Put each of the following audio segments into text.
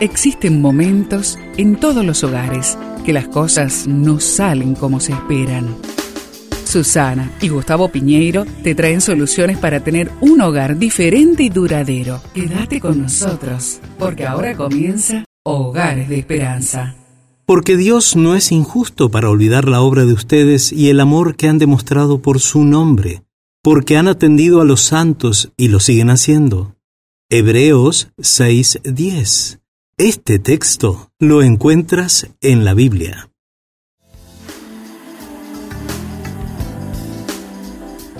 Existen momentos en todos los hogares que las cosas no salen como se esperan. Susana y Gustavo Piñeiro te traen soluciones para tener un hogar diferente y duradero. Quédate con nosotros, porque ahora comienza Hogares de Esperanza. Porque Dios no es injusto para olvidar la obra de ustedes y el amor que han demostrado por su nombre, porque han atendido a los santos y lo siguen haciendo. Hebreos 6:10 este texto lo encuentras en la Biblia.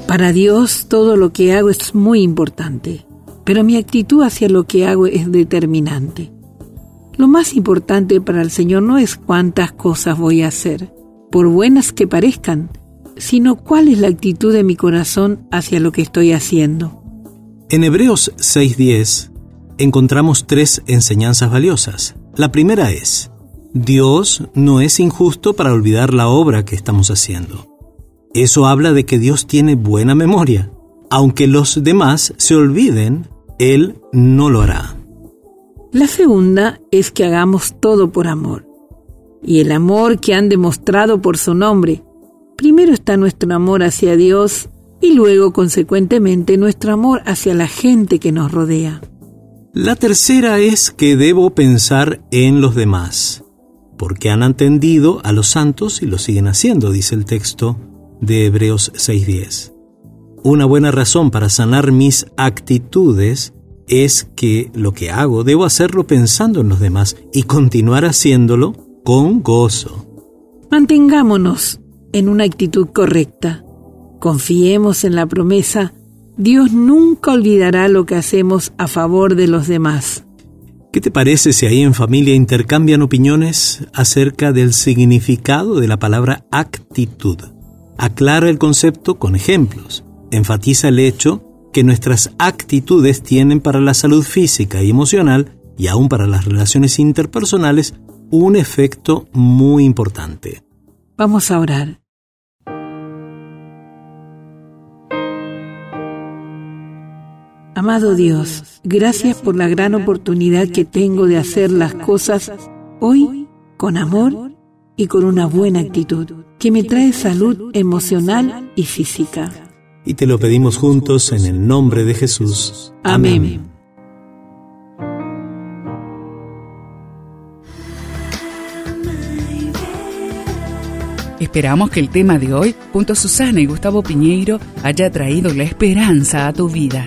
Para Dios todo lo que hago es muy importante, pero mi actitud hacia lo que hago es determinante. Lo más importante para el Señor no es cuántas cosas voy a hacer, por buenas que parezcan, sino cuál es la actitud de mi corazón hacia lo que estoy haciendo. En Hebreos 6:10 encontramos tres enseñanzas valiosas. La primera es, Dios no es injusto para olvidar la obra que estamos haciendo. Eso habla de que Dios tiene buena memoria. Aunque los demás se olviden, Él no lo hará. La segunda es que hagamos todo por amor. Y el amor que han demostrado por su nombre. Primero está nuestro amor hacia Dios y luego, consecuentemente, nuestro amor hacia la gente que nos rodea. La tercera es que debo pensar en los demás, porque han atendido a los santos y lo siguen haciendo, dice el texto de Hebreos 6.10. Una buena razón para sanar mis actitudes es que lo que hago debo hacerlo pensando en los demás y continuar haciéndolo con gozo. Mantengámonos en una actitud correcta. Confiemos en la promesa Dios nunca olvidará lo que hacemos a favor de los demás. ¿Qué te parece si ahí en familia intercambian opiniones acerca del significado de la palabra actitud? Aclara el concepto con ejemplos. Enfatiza el hecho que nuestras actitudes tienen para la salud física y emocional y aún para las relaciones interpersonales un efecto muy importante. Vamos a orar. Amado Dios, gracias por la gran oportunidad que tengo de hacer las cosas hoy con amor y con una buena actitud, que me trae salud emocional y física. Y te lo pedimos juntos en el nombre de Jesús. Amén. Esperamos que el tema de hoy, junto a Susana y Gustavo Piñeiro, haya traído la esperanza a tu vida.